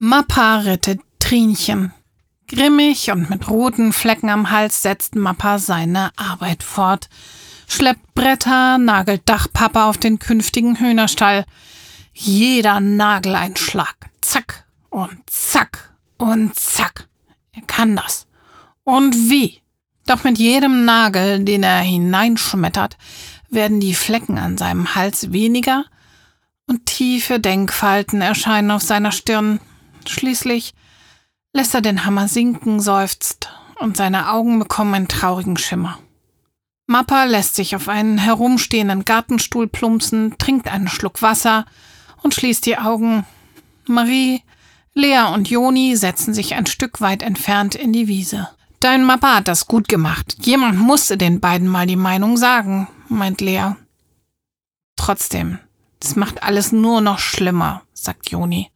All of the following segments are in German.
Mappa rettet Trinchen. Grimmig und mit roten Flecken am Hals setzt Mappa seine Arbeit fort. Schleppt Bretter, nagelt Dachpapa auf den künftigen Hühnerstall. Jeder Nagel ein Schlag. Zack und zack und zack. Er kann das. Und wie? Doch mit jedem Nagel, den er hineinschmettert, werden die Flecken an seinem Hals weniger und tiefe Denkfalten erscheinen auf seiner Stirn. Schließlich lässt er den Hammer sinken, seufzt und seine Augen bekommen einen traurigen Schimmer. Mappa lässt sich auf einen herumstehenden Gartenstuhl plumpsen, trinkt einen Schluck Wasser und schließt die Augen. Marie, Lea und Joni setzen sich ein Stück weit entfernt in die Wiese. Dein Mappa hat das gut gemacht. Jemand musste den beiden mal die Meinung sagen, meint Lea. Trotzdem, das macht alles nur noch schlimmer, sagt Joni.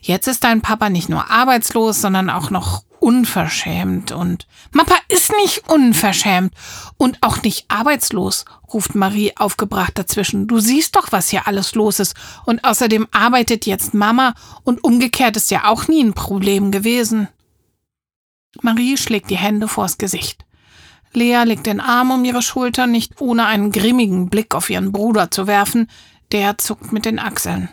Jetzt ist dein Papa nicht nur arbeitslos, sondern auch noch unverschämt und Mappa ist nicht unverschämt und auch nicht arbeitslos, ruft Marie aufgebracht dazwischen. Du siehst doch, was hier alles los ist und außerdem arbeitet jetzt Mama und umgekehrt ist ja auch nie ein Problem gewesen. Marie schlägt die Hände vors Gesicht. Lea legt den Arm um ihre Schulter, nicht ohne einen grimmigen Blick auf ihren Bruder zu werfen, der zuckt mit den Achseln.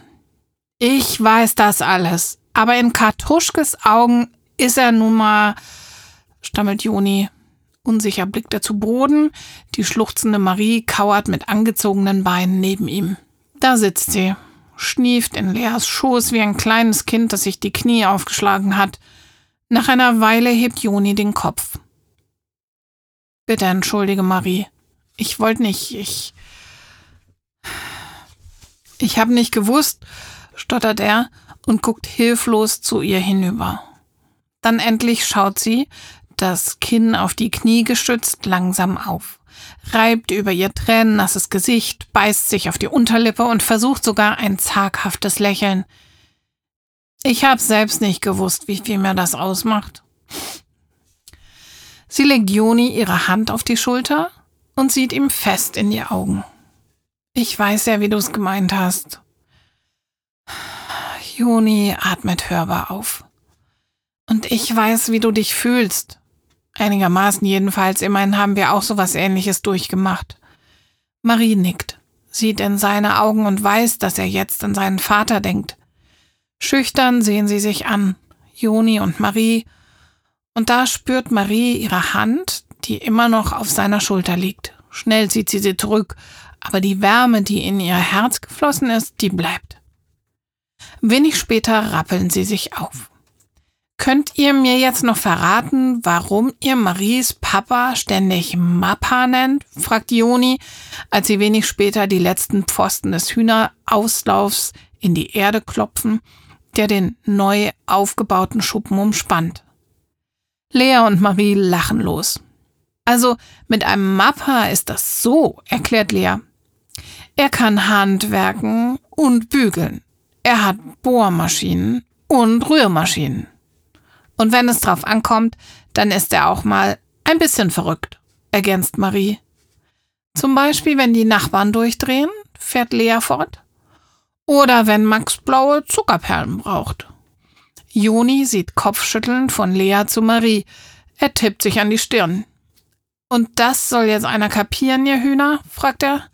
Ich weiß das alles, aber in Kartuschkes Augen ist er nun mal, stammelt Joni. Unsicher blickt er zu Boden, die schluchzende Marie kauert mit angezogenen Beinen neben ihm. Da sitzt sie, schnieft in Leas Schoß wie ein kleines Kind, das sich die Knie aufgeschlagen hat. Nach einer Weile hebt Joni den Kopf. Bitte entschuldige, Marie. Ich wollte nicht, ich. Ich habe nicht gewusst, stottert er und guckt hilflos zu ihr hinüber. Dann endlich schaut sie, das Kinn auf die Knie gestützt, langsam auf, reibt über ihr tränennasses Gesicht, beißt sich auf die Unterlippe und versucht sogar ein zaghaftes Lächeln. Ich hab selbst nicht gewusst, wie viel mir das ausmacht. Sie legt Joni ihre Hand auf die Schulter und sieht ihm fest in die Augen. Ich weiß ja, wie du es gemeint hast. Joni atmet hörbar auf. Und ich weiß, wie du dich fühlst. Einigermaßen jedenfalls, immerhin haben wir auch so was ähnliches durchgemacht. Marie nickt, sieht in seine Augen und weiß, dass er jetzt an seinen Vater denkt. Schüchtern sehen sie sich an, Joni und Marie, und da spürt Marie ihre Hand, die immer noch auf seiner Schulter liegt. Schnell zieht sie sie zurück, aber die Wärme, die in ihr Herz geflossen ist, die bleibt. Wenig später rappeln sie sich auf. Könnt ihr mir jetzt noch verraten, warum ihr Maries Papa ständig Mappa nennt? fragt Joni, als sie wenig später die letzten Pfosten des Hühnerauslaufs in die Erde klopfen, der den neu aufgebauten Schuppen umspannt. Lea und Marie lachen los. Also mit einem Mappa ist das so, erklärt Lea. Er kann handwerken und bügeln. Er hat Bohrmaschinen und Rührmaschinen. Und wenn es drauf ankommt, dann ist er auch mal ein bisschen verrückt, ergänzt Marie. Zum Beispiel, wenn die Nachbarn durchdrehen, fährt Lea fort. Oder wenn Max blaue Zuckerperlen braucht. Joni sieht kopfschüttelnd von Lea zu Marie. Er tippt sich an die Stirn. Und das soll jetzt einer kapieren, ihr Hühner? fragt er.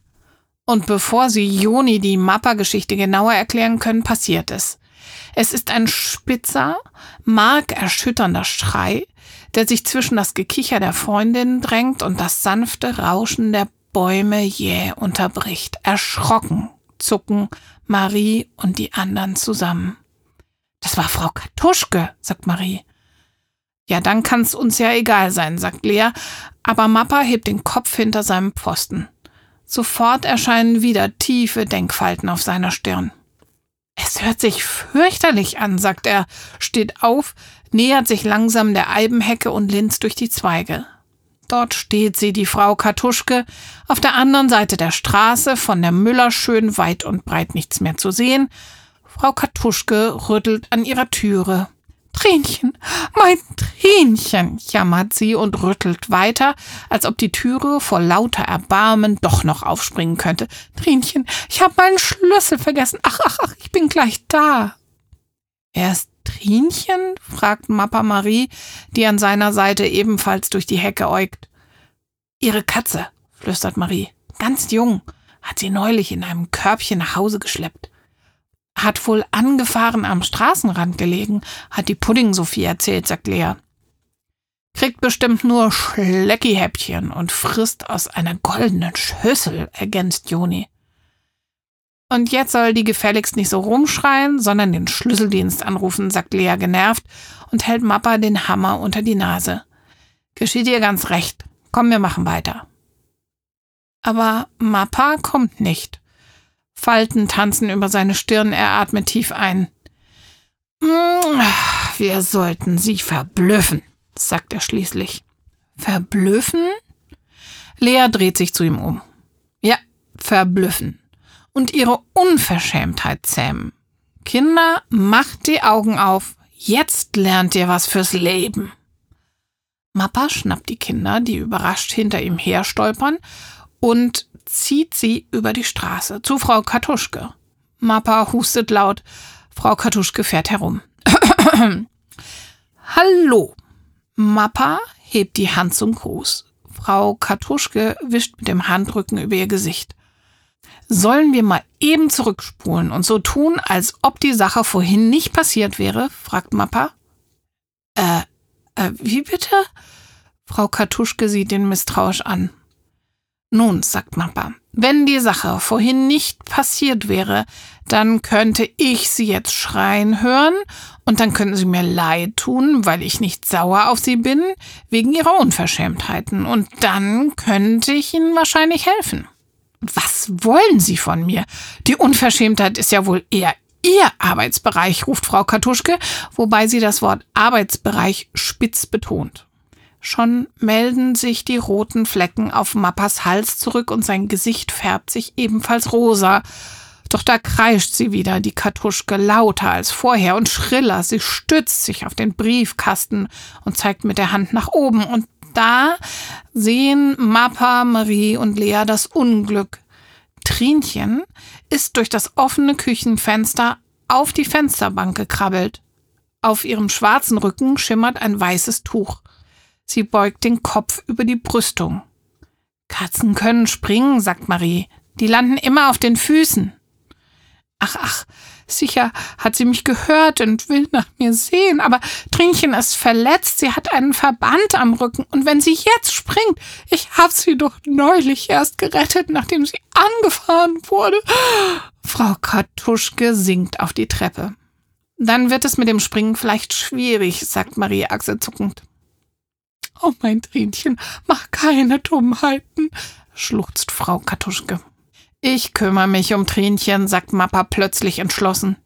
Und bevor sie Joni die Mappa-Geschichte genauer erklären können, passiert es. Es ist ein spitzer, markerschütternder Schrei, der sich zwischen das Gekicher der Freundin drängt und das sanfte Rauschen der Bäume jäh unterbricht. Erschrocken zucken Marie und die anderen zusammen. Das war Frau Kartuschke, sagt Marie. Ja, dann kann's uns ja egal sein, sagt Lea, aber Mappa hebt den Kopf hinter seinem Pfosten. Sofort erscheinen wieder tiefe Denkfalten auf seiner Stirn. Es hört sich fürchterlich an, sagt er, steht auf, nähert sich langsam der Eibenhecke und linst durch die Zweige. Dort steht sie, die Frau Kartuschke, auf der anderen Seite der Straße, von der Müller schön weit und breit nichts mehr zu sehen, Frau Kartuschke rüttelt an ihrer Türe. Trinchen, mein Trinchen, jammert sie und rüttelt weiter, als ob die Türe vor lauter Erbarmen doch noch aufspringen könnte. Trinchen, ich habe meinen Schlüssel vergessen. Ach, ach, ach, ich bin gleich da. Wer ist Trinchen? fragt Mappa Marie, die an seiner Seite ebenfalls durch die Hecke äugt. Ihre Katze, flüstert Marie. Ganz jung, hat sie neulich in einem Körbchen nach Hause geschleppt. Hat wohl angefahren am Straßenrand gelegen, hat die Pudding-Sophie erzählt, sagt Lea. Kriegt bestimmt nur Schleckihäppchen und frisst aus einer goldenen Schüssel, ergänzt Joni. Und jetzt soll die gefälligst nicht so rumschreien, sondern den Schlüsseldienst anrufen, sagt Lea genervt und hält Mappa den Hammer unter die Nase. Geschieht ihr ganz recht. Komm, wir machen weiter. Aber Mappa kommt nicht. Falten tanzen über seine Stirn, er atmet tief ein. Hm, wir sollten sie verblüffen, sagt er schließlich. Verblüffen? Lea dreht sich zu ihm um. Ja, verblüffen. Und ihre Unverschämtheit zähmen. Kinder, macht die Augen auf. Jetzt lernt ihr was fürs Leben. Mappa schnappt die Kinder, die überrascht hinter ihm herstolpern, und zieht sie über die Straße zu Frau Kartuschke. Mappa hustet laut. Frau Kartuschke fährt herum. Hallo. Mappa hebt die Hand zum Gruß. Frau Kartuschke wischt mit dem Handrücken über ihr Gesicht. Sollen wir mal eben zurückspulen und so tun, als ob die Sache vorhin nicht passiert wäre? fragt Mappa. Äh, äh, wie bitte? Frau Kartuschke sieht ihn misstrauisch an. Nun, sagt Mappa, wenn die Sache vorhin nicht passiert wäre, dann könnte ich sie jetzt schreien hören und dann könnten sie mir leid tun, weil ich nicht sauer auf sie bin, wegen ihrer Unverschämtheiten. Und dann könnte ich ihnen wahrscheinlich helfen. Was wollen Sie von mir? Die Unverschämtheit ist ja wohl eher Ihr Arbeitsbereich, ruft Frau Kartuschke, wobei sie das Wort Arbeitsbereich spitz betont. Schon melden sich die roten Flecken auf Mappas Hals zurück und sein Gesicht färbt sich ebenfalls rosa. Doch da kreischt sie wieder, die Kartuschke, lauter als vorher und schriller. Sie stützt sich auf den Briefkasten und zeigt mit der Hand nach oben. Und da sehen Mappa, Marie und Lea das Unglück. Trinchen ist durch das offene Küchenfenster auf die Fensterbank gekrabbelt. Auf ihrem schwarzen Rücken schimmert ein weißes Tuch. Sie beugt den Kopf über die Brüstung. Katzen können springen, sagt Marie. Die landen immer auf den Füßen. Ach, ach, sicher hat sie mich gehört und will nach mir sehen, aber Trinchen ist verletzt, sie hat einen Verband am Rücken, und wenn sie jetzt springt, ich hab sie doch neulich erst gerettet, nachdem sie angefahren wurde. Frau Kartuschke sinkt auf die Treppe. Dann wird es mit dem Springen vielleicht schwierig, sagt Marie achselzuckend. Oh, mein Trinchen, mach keine Dummheiten, schluchzt Frau Kartuschke. Ich kümmere mich um Trinchen, sagt Mappa plötzlich entschlossen.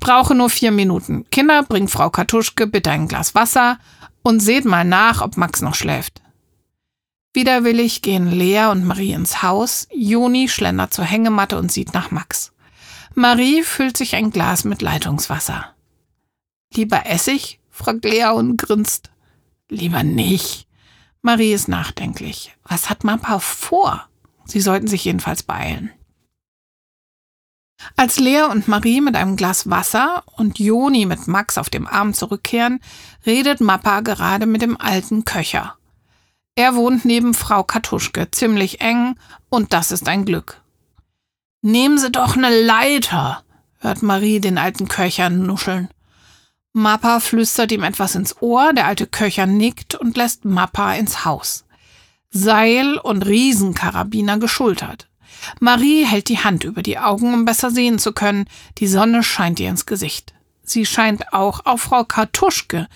Brauche nur vier Minuten. Kinder, bring Frau Kartuschke bitte ein Glas Wasser und seht mal nach, ob Max noch schläft. Widerwillig gehen Lea und Marie ins Haus. Juni schlendert zur Hängematte und sieht nach Max. Marie füllt sich ein Glas mit Leitungswasser. Lieber Essig? fragt Lea und grinst. Lieber nicht. Marie ist nachdenklich. Was hat Mappa vor? Sie sollten sich jedenfalls beeilen. Als Lea und Marie mit einem Glas Wasser und Joni mit Max auf dem Arm zurückkehren, redet Mappa gerade mit dem alten Köcher. Er wohnt neben Frau Kartuschke, ziemlich eng, und das ist ein Glück. Nehmen Sie doch eine Leiter, hört Marie den alten Köcher nuscheln. Mappa flüstert ihm etwas ins Ohr, der alte Köcher nickt und lässt Mappa ins Haus. Seil und Riesenkarabiner geschultert. Marie hält die Hand über die Augen, um besser sehen zu können. Die Sonne scheint ihr ins Gesicht. Sie scheint auch auf Frau Kartuschke,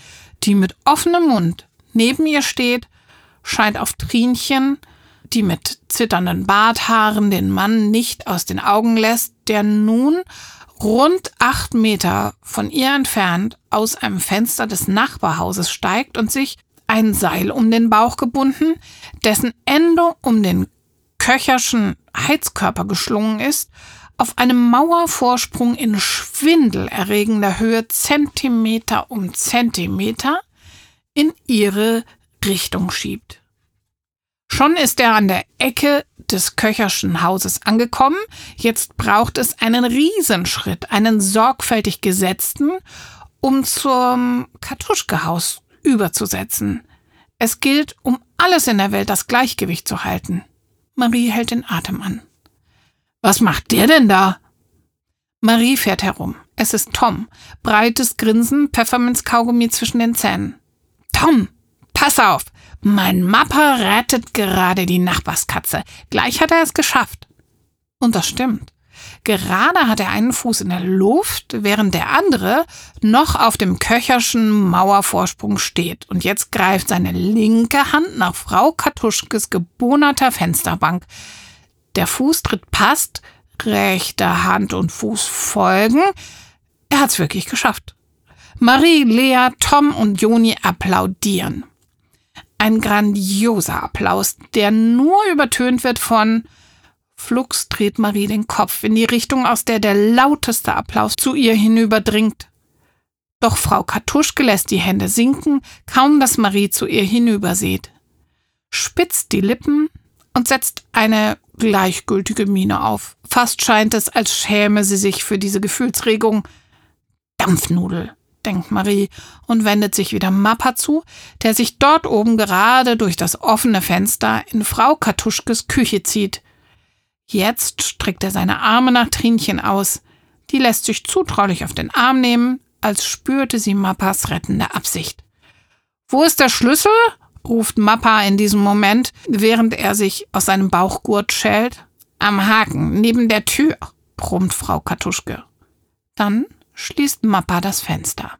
die mit offenem Mund neben ihr steht, scheint auf Trinchen, die mit zitternden Barthaaren den Mann nicht aus den Augen lässt, der nun rund acht Meter von ihr entfernt aus einem Fenster des Nachbarhauses steigt und sich ein Seil um den Bauch gebunden, dessen Ende um den köcherschen Heizkörper geschlungen ist, auf einem Mauervorsprung in schwindelerregender Höhe Zentimeter um Zentimeter in ihre Richtung schiebt. Schon ist er an der Ecke des Köcherschen Hauses angekommen. Jetzt braucht es einen Riesenschritt, einen sorgfältig gesetzten um zum Kartuschkehaus überzusetzen. Es gilt, um alles in der Welt das Gleichgewicht zu halten. Marie hält den Atem an. Was macht der denn da? Marie fährt herum. Es ist Tom. Breites Grinsen, Pfefferminzkaugummi zwischen den Zähnen. Tom, pass auf! Mein Mapper rettet gerade die Nachbarskatze. Gleich hat er es geschafft. Und das stimmt. Gerade hat er einen Fuß in der Luft, während der andere noch auf dem köcherschen Mauervorsprung steht. Und jetzt greift seine linke Hand nach Frau Katuschkes gebohnerter Fensterbank. Der Fußtritt passt, rechte Hand und Fuß folgen. Er hat's wirklich geschafft. Marie, Lea, Tom und Joni applaudieren. Ein grandioser Applaus, der nur übertönt wird von Flugs dreht Marie den Kopf in die Richtung, aus der der lauteste Applaus zu ihr hinüberdringt. Doch Frau Kartuschke lässt die Hände sinken, kaum dass Marie zu ihr hinübersieht. Spitzt die Lippen und setzt eine gleichgültige Miene auf. Fast scheint es, als schäme sie sich für diese Gefühlsregung. Dampfnudel, denkt Marie und wendet sich wieder Mappa zu, der sich dort oben gerade durch das offene Fenster in Frau Kartuschkes Küche zieht. Jetzt streckt er seine Arme nach Trinchen aus. Die lässt sich zutraulich auf den Arm nehmen, als spürte sie Mappas rettende Absicht. Wo ist der Schlüssel? ruft Mappa in diesem Moment, während er sich aus seinem Bauchgurt schält. Am Haken, neben der Tür, brummt Frau Katuschke. Dann schließt Mappa das Fenster.